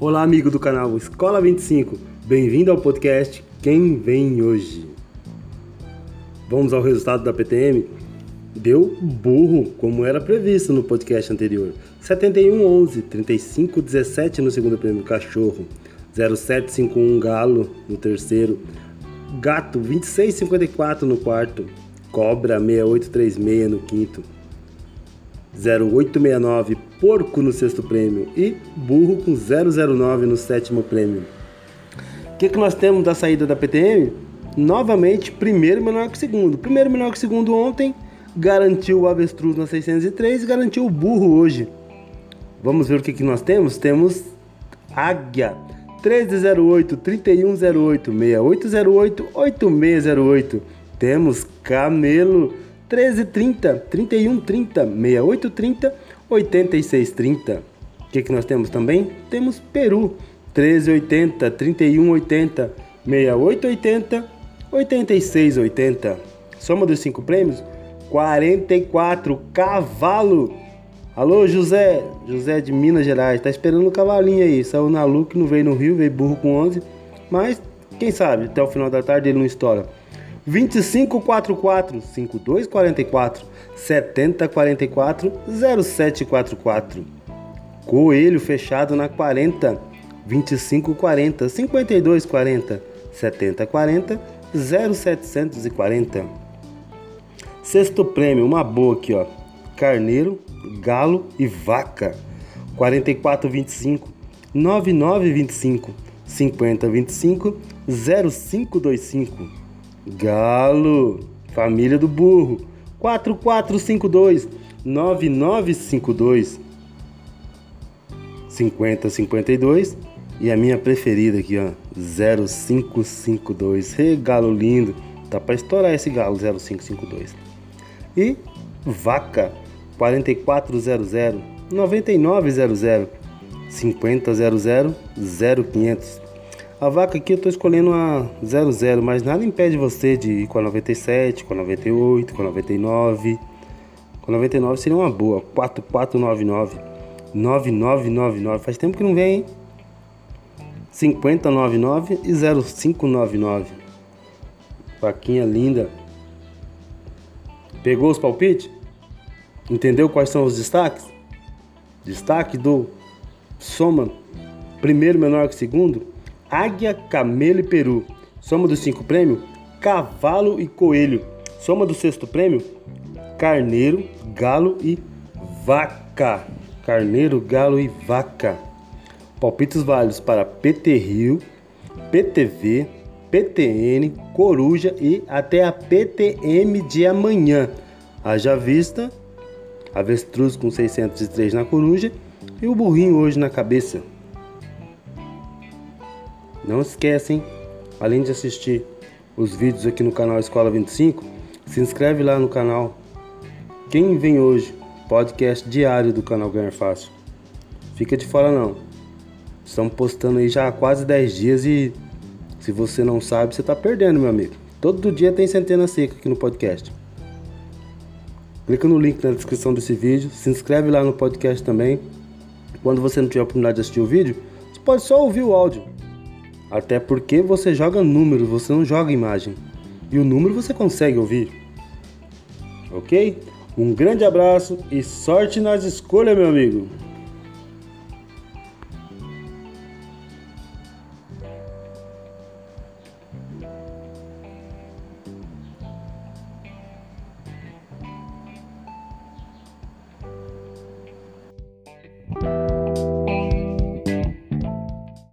Olá, amigo do canal Escola 25. Bem-vindo ao podcast Quem Vem Hoje. Vamos ao resultado da PTM? Deu burro, como era previsto no podcast anterior. 7111, 3517 no segundo prêmio Cachorro, 0751 Galo no terceiro, Gato 2654 no quarto, Cobra 6836 no quinto, 0869 Porco no sexto prêmio e Burro com 009 no sétimo prêmio. O que, que nós temos da saída da PTM? Novamente, primeiro menor que segundo. Primeiro menor que segundo ontem, garantiu o avestruz na 603 e garantiu o burro hoje. Vamos ver o que, que nós temos? Temos Águia 1308, 3108, 6808, 8608. Temos Camelo 1330, 3130, 6830, 8630. O que, que nós temos também? Temos Peru 1380, 3180, 6880, 8680. Soma dos cinco prêmios 44 cavalo. Alô, José, José de Minas Gerais, tá esperando o cavalinho aí. Saiu na Luke, não veio no Rio, veio burro com 11, mas quem sabe até o final da tarde ele não estoura. 2544 5244 7044 0744. Coelho fechado na 40 2540 5240 7040 0740. Sexto prêmio, uma boa aqui, ó. Carneiro, galo e vaca. 4425 9925 5025 0525. Galo, família do burro, 4452 9952 5052 e a minha preferida aqui, ó, 0552. Hey, galo lindo, tá para estourar esse galo 0552. E vaca 4400 9900 5000 0500 a vaca aqui eu estou escolhendo a 00, mas nada impede você de ir com a 97, com a 98, com a 99. Com a 99 seria uma boa. 4499. 9999. Faz tempo que não vem, hein? 5099 e 0599. Vaquinha linda. Pegou os palpites? Entendeu quais são os destaques? Destaque do soma primeiro menor que segundo Águia, Camelo e Peru. Soma dos cinco prêmios, Cavalo e Coelho. Soma do sexto prêmio, Carneiro, Galo e Vaca. Carneiro, Galo e Vaca. Palpites válidos para PT Rio, PTV, PTN, Coruja e até a PTM de amanhã. Haja vista, avestruz com 603 na Coruja e o burrinho hoje na cabeça. Não esquecem, além de assistir os vídeos aqui no canal Escola 25, se inscreve lá no canal. Quem vem hoje? Podcast diário do canal Ganhar Fácil. Fica de fora não. Estamos postando aí já há quase 10 dias e se você não sabe, você está perdendo, meu amigo. Todo dia tem centena seca aqui no podcast. Clica no link na descrição desse vídeo, se inscreve lá no podcast também. Quando você não tiver a oportunidade de assistir o vídeo, você pode só ouvir o áudio. Até porque você joga número, você não joga imagem. E o número você consegue ouvir. Ok? Um grande abraço e sorte nas escolhas, meu amigo!